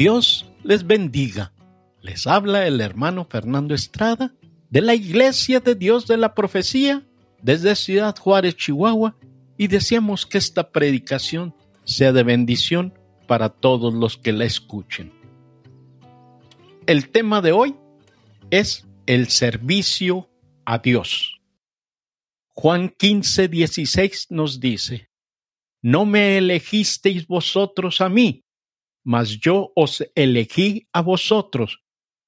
Dios les bendiga. Les habla el hermano Fernando Estrada de la Iglesia de Dios de la Profecía desde Ciudad Juárez, Chihuahua, y deseamos que esta predicación sea de bendición para todos los que la escuchen. El tema de hoy es el servicio a Dios. Juan 15, 16 nos dice, No me elegisteis vosotros a mí, mas yo os elegí a vosotros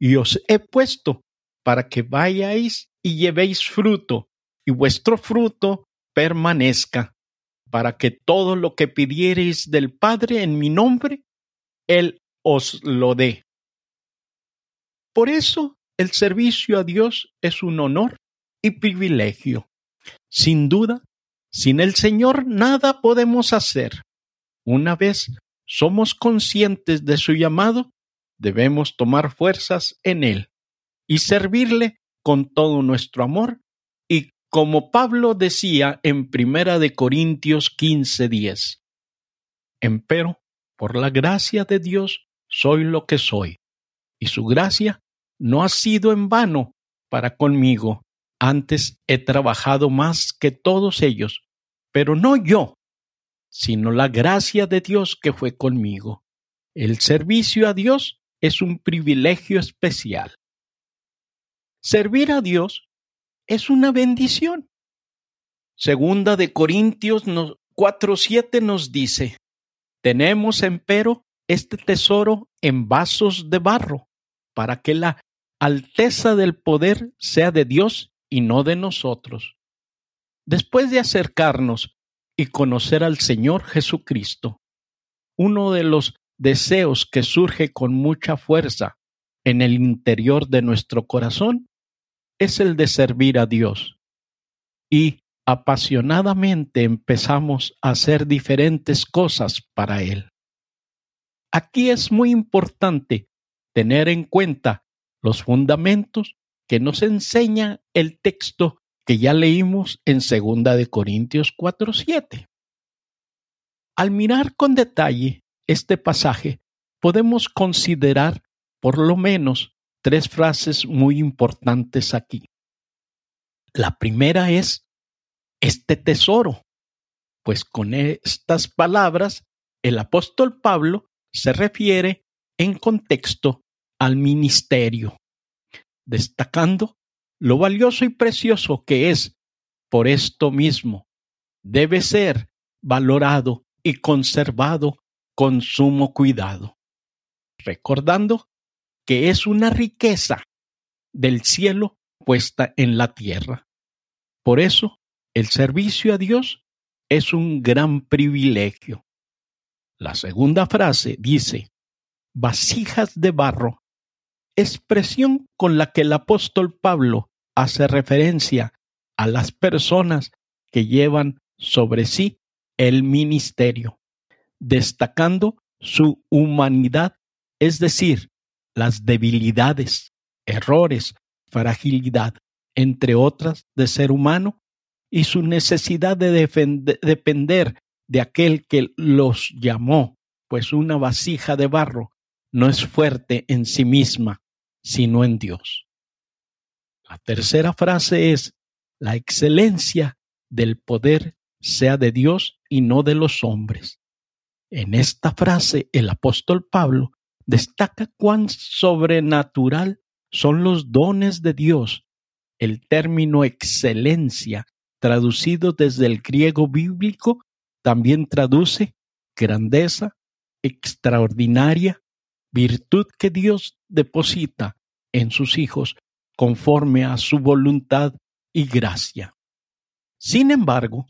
y os he puesto para que vayáis y llevéis fruto, y vuestro fruto permanezca, para que todo lo que pidiereis del Padre en mi nombre, Él os lo dé. Por eso el servicio a Dios es un honor y privilegio. Sin duda, sin el Señor nada podemos hacer. Una vez somos conscientes de su llamado, debemos tomar fuerzas en Él y servirle con todo nuestro amor y como Pablo decía en Primera de Corintios 15:10. Empero, por la gracia de Dios, soy lo que soy, y su gracia no ha sido en vano para conmigo. Antes he trabajado más que todos ellos, pero no yo, sino la gracia de Dios que fue conmigo. El servicio a Dios es un privilegio especial. Servir a Dios es una bendición. Segunda de Corintios 4:7 nos dice, tenemos empero este tesoro en vasos de barro, para que la alteza del poder sea de Dios y no de nosotros. Después de acercarnos y conocer al Señor Jesucristo. Uno de los deseos que surge con mucha fuerza en el interior de nuestro corazón es el de servir a Dios. Y apasionadamente empezamos a hacer diferentes cosas para Él. Aquí es muy importante tener en cuenta los fundamentos que nos enseña el texto que ya leímos en segunda de Corintios 4:7. Al mirar con detalle este pasaje, podemos considerar por lo menos tres frases muy importantes aquí. La primera es este tesoro, pues con estas palabras el apóstol Pablo se refiere en contexto al ministerio, destacando lo valioso y precioso que es por esto mismo. Debe ser valorado y conservado con sumo cuidado, recordando que es una riqueza del cielo puesta en la tierra. Por eso, el servicio a Dios es un gran privilegio. La segunda frase dice, vasijas de barro, expresión con la que el apóstol Pablo hace referencia a las personas que llevan sobre sí el ministerio, destacando su humanidad, es decir, las debilidades, errores, fragilidad, entre otras, de ser humano y su necesidad de depender de aquel que los llamó, pues una vasija de barro no es fuerte en sí misma, sino en Dios. La tercera frase es, la excelencia del poder sea de Dios y no de los hombres. En esta frase el apóstol Pablo destaca cuán sobrenatural son los dones de Dios. El término excelencia, traducido desde el griego bíblico, también traduce grandeza, extraordinaria, virtud que Dios deposita en sus hijos conforme a su voluntad y gracia. Sin embargo,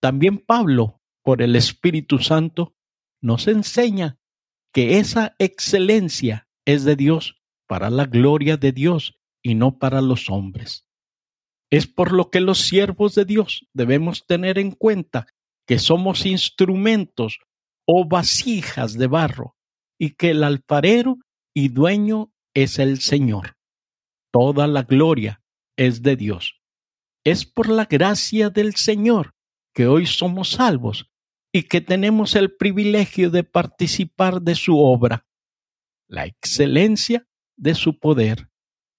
también Pablo, por el Espíritu Santo, nos enseña que esa excelencia es de Dios para la gloria de Dios y no para los hombres. Es por lo que los siervos de Dios debemos tener en cuenta que somos instrumentos o vasijas de barro y que el alfarero y dueño es el Señor. Toda la gloria es de Dios. Es por la gracia del Señor que hoy somos salvos y que tenemos el privilegio de participar de su obra, la excelencia de su poder,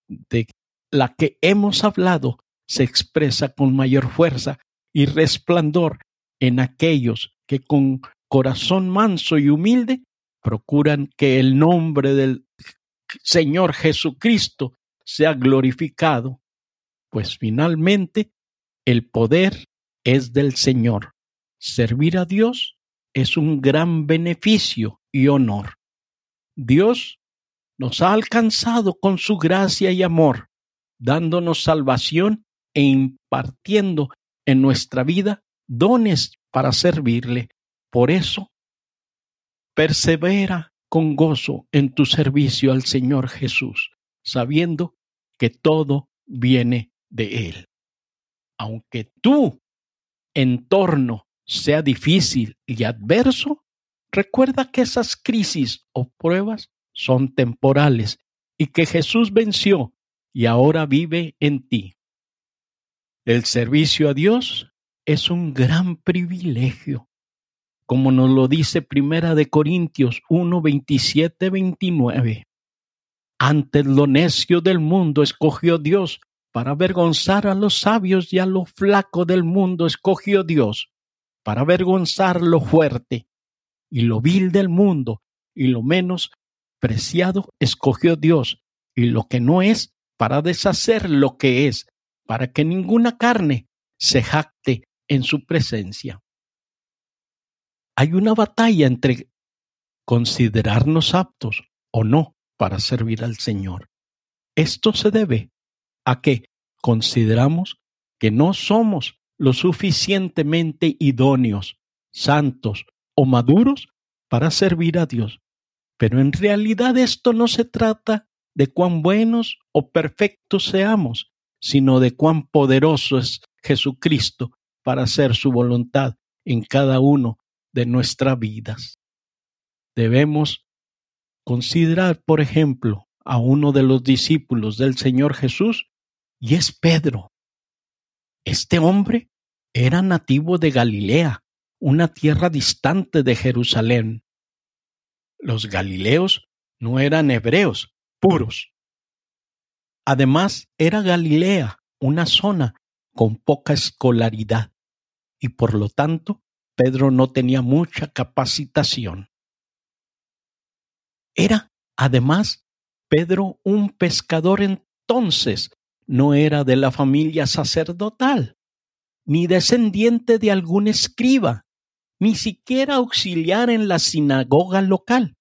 de la que hemos hablado, se expresa con mayor fuerza y resplandor en aquellos que con corazón manso y humilde procuran que el nombre del Señor Jesucristo sea glorificado, pues finalmente el poder es del Señor. Servir a Dios es un gran beneficio y honor. Dios nos ha alcanzado con su gracia y amor, dándonos salvación e impartiendo en nuestra vida dones para servirle. Por eso, persevera con gozo en tu servicio al Señor Jesús, sabiendo que todo viene de Él. Aunque tu entorno sea difícil y adverso, recuerda que esas crisis o pruebas son temporales y que Jesús venció y ahora vive en ti. El servicio a Dios es un gran privilegio, como nos lo dice Primera de Corintios 1, 27, 29. Antes lo necio del mundo escogió Dios para avergonzar a los sabios y a lo flaco del mundo escogió Dios para avergonzar lo fuerte y lo vil del mundo y lo menos preciado escogió Dios y lo que no es para deshacer lo que es, para que ninguna carne se jacte en su presencia. Hay una batalla entre considerarnos aptos o no para servir al Señor. Esto se debe a que consideramos que no somos lo suficientemente idóneos, santos o maduros para servir a Dios. Pero en realidad esto no se trata de cuán buenos o perfectos seamos, sino de cuán poderoso es Jesucristo para hacer su voluntad en cada uno de nuestras vidas. Debemos considerar, por ejemplo, a uno de los discípulos del Señor Jesús, y es Pedro. Este hombre era nativo de Galilea, una tierra distante de Jerusalén. Los galileos no eran hebreos puros. Además, era Galilea una zona con poca escolaridad y por lo tanto Pedro no tenía mucha capacitación. Era, además, Pedro un pescador entonces, no era de la familia sacerdotal ni descendiente de algún escriba, ni siquiera auxiliar en la sinagoga local.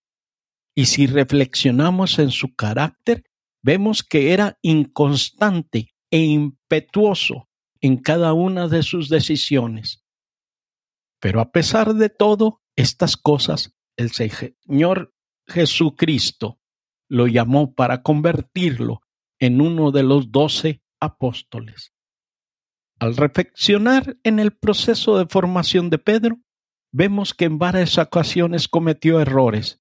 Y si reflexionamos en su carácter, vemos que era inconstante e impetuoso en cada una de sus decisiones. Pero a pesar de todo estas cosas, el Señor Jesucristo lo llamó para convertirlo en uno de los doce apóstoles. Al reflexionar en el proceso de formación de Pedro, vemos que en varias ocasiones cometió errores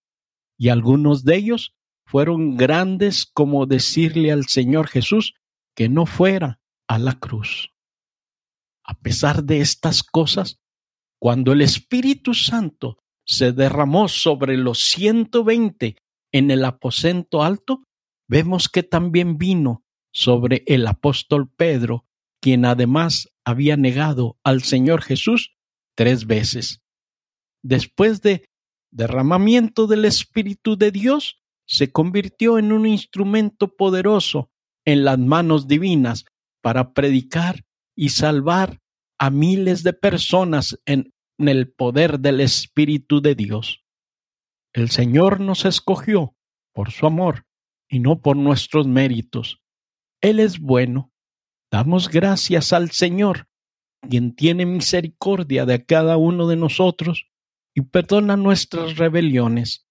y algunos de ellos fueron grandes como decirle al Señor Jesús que no fuera a la cruz. A pesar de estas cosas, cuando el Espíritu Santo se derramó sobre los 120 en el aposento alto, vemos que también vino sobre el apóstol Pedro quien además había negado al Señor Jesús tres veces. Después de derramamiento del Espíritu de Dios, se convirtió en un instrumento poderoso en las manos divinas para predicar y salvar a miles de personas en, el poder del Espíritu de Dios. El Señor nos escogió por su amor y no por nuestros méritos. Él es bueno Damos gracias al Señor, quien tiene misericordia de cada uno de nosotros y perdona nuestras rebeliones.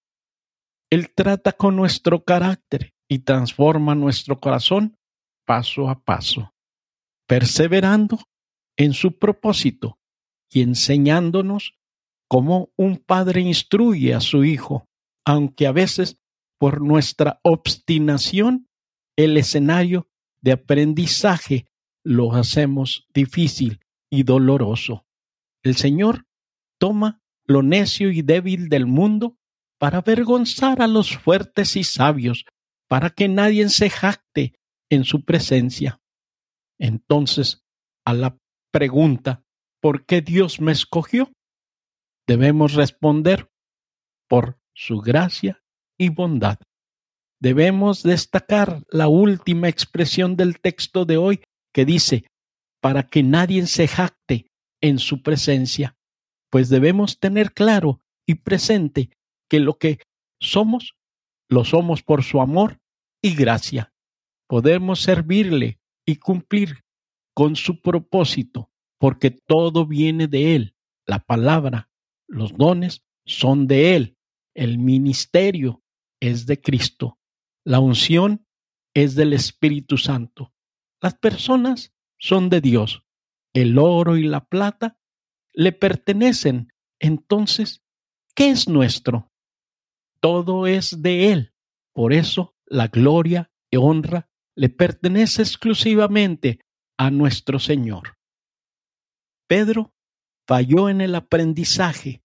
Él trata con nuestro carácter y transforma nuestro corazón paso a paso, perseverando en su propósito y enseñándonos cómo un padre instruye a su hijo, aunque a veces por nuestra obstinación el escenario de aprendizaje lo hacemos difícil y doloroso. El Señor toma lo necio y débil del mundo para avergonzar a los fuertes y sabios, para que nadie se jacte en su presencia. Entonces, a la pregunta, ¿por qué Dios me escogió? Debemos responder, por su gracia y bondad. Debemos destacar la última expresión del texto de hoy que dice, para que nadie se jacte en su presencia, pues debemos tener claro y presente que lo que somos, lo somos por su amor y gracia. Podemos servirle y cumplir con su propósito, porque todo viene de Él. La palabra, los dones son de Él. El ministerio es de Cristo. La unción es del Espíritu Santo. Las personas son de Dios. El oro y la plata le pertenecen. Entonces, ¿qué es nuestro? Todo es de Él. Por eso la gloria y honra le pertenece exclusivamente a nuestro Señor. Pedro falló en el aprendizaje,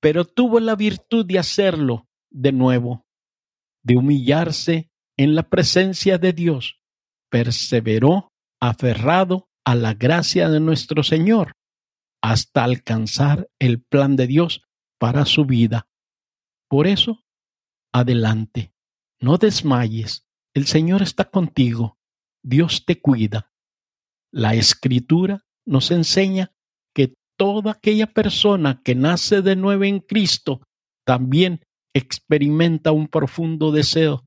pero tuvo la virtud de hacerlo de nuevo, de humillarse en la presencia de Dios. Perseveró aferrado a la gracia de nuestro Señor hasta alcanzar el plan de Dios para su vida. Por eso, adelante, no desmayes, el Señor está contigo, Dios te cuida. La escritura nos enseña toda aquella persona que nace de nuevo en Cristo también experimenta un profundo deseo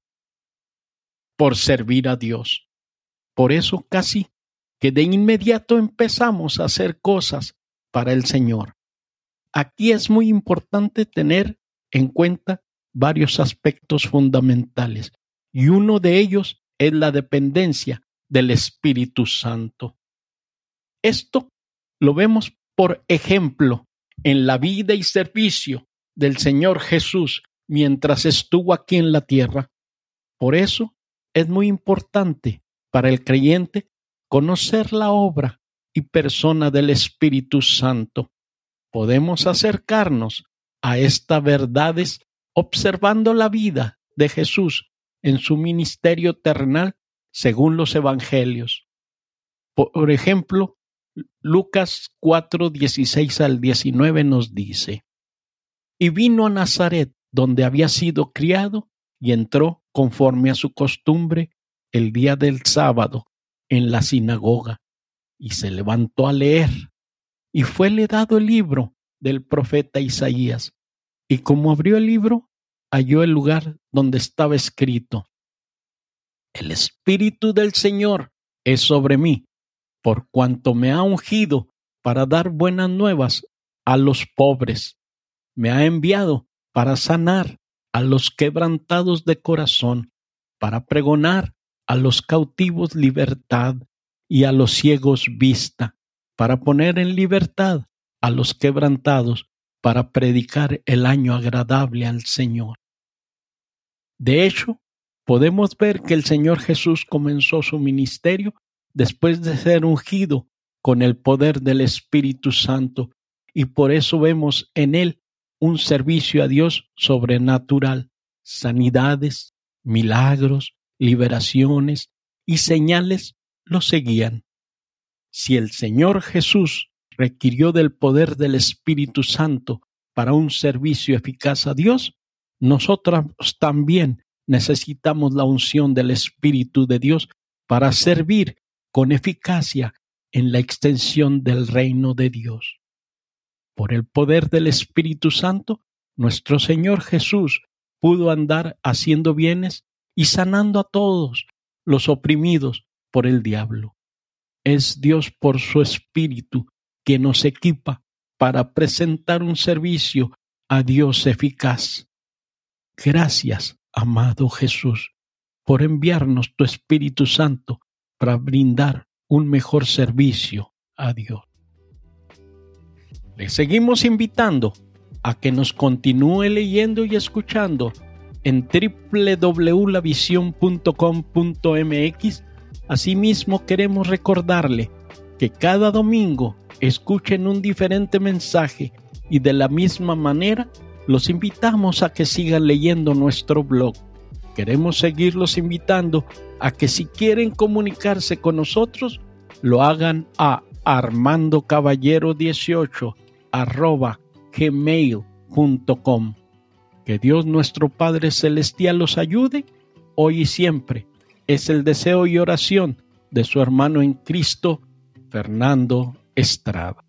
por servir a Dios. Por eso casi que de inmediato empezamos a hacer cosas para el Señor. Aquí es muy importante tener en cuenta varios aspectos fundamentales y uno de ellos es la dependencia del Espíritu Santo. Esto lo vemos, por ejemplo, en la vida y servicio del Señor Jesús mientras estuvo aquí en la tierra. Por eso es muy importante para el creyente conocer la obra y persona del Espíritu Santo. Podemos acercarnos a estas verdades observando la vida de Jesús en su ministerio terrenal según los evangelios. Por ejemplo, Lucas 4, 16 al 19 nos dice, Y vino a Nazaret, donde había sido criado, y entró conforme a su costumbre el día del sábado en la sinagoga, y se levantó a leer, y fuele dado el libro del profeta Isaías, y como abrió el libro, halló el lugar donde estaba escrito, El Espíritu del Señor es sobre mí, por cuanto me ha ungido para dar buenas nuevas a los pobres, me ha enviado para sanar a los quebrantados de corazón, para pregonar a los cautivos libertad y a los ciegos vista, para poner en libertad a los quebrantados, para predicar el año agradable al Señor. De hecho, podemos ver que el Señor Jesús comenzó su ministerio después de ser ungido con el poder del Espíritu Santo, y por eso vemos en él un servicio a Dios sobrenatural, sanidades, milagros, liberaciones y señales lo seguían. Si el Señor Jesús requirió del poder del Espíritu Santo para un servicio eficaz a Dios, nosotros también necesitamos la unción del Espíritu de Dios para servir con eficacia en la extensión del reino de Dios. Por el poder del Espíritu Santo, nuestro Señor Jesús pudo andar haciendo bienes y sanando a todos los oprimidos por el diablo. Es Dios por su Espíritu que nos equipa para presentar un servicio a Dios eficaz. Gracias, amado Jesús, por enviarnos tu Espíritu Santo para brindar un mejor servicio a Dios. Le seguimos invitando a que nos continúe leyendo y escuchando en www.lavision.com.mx. Asimismo, queremos recordarle que cada domingo escuchen un diferente mensaje y de la misma manera los invitamos a que sigan leyendo nuestro blog. Queremos seguirlos invitando a que si quieren comunicarse con nosotros, lo hagan a armandocaballero18 arroba gmail.com. Que Dios nuestro Padre Celestial los ayude hoy y siempre. Es el deseo y oración de su hermano en Cristo, Fernando Estrada.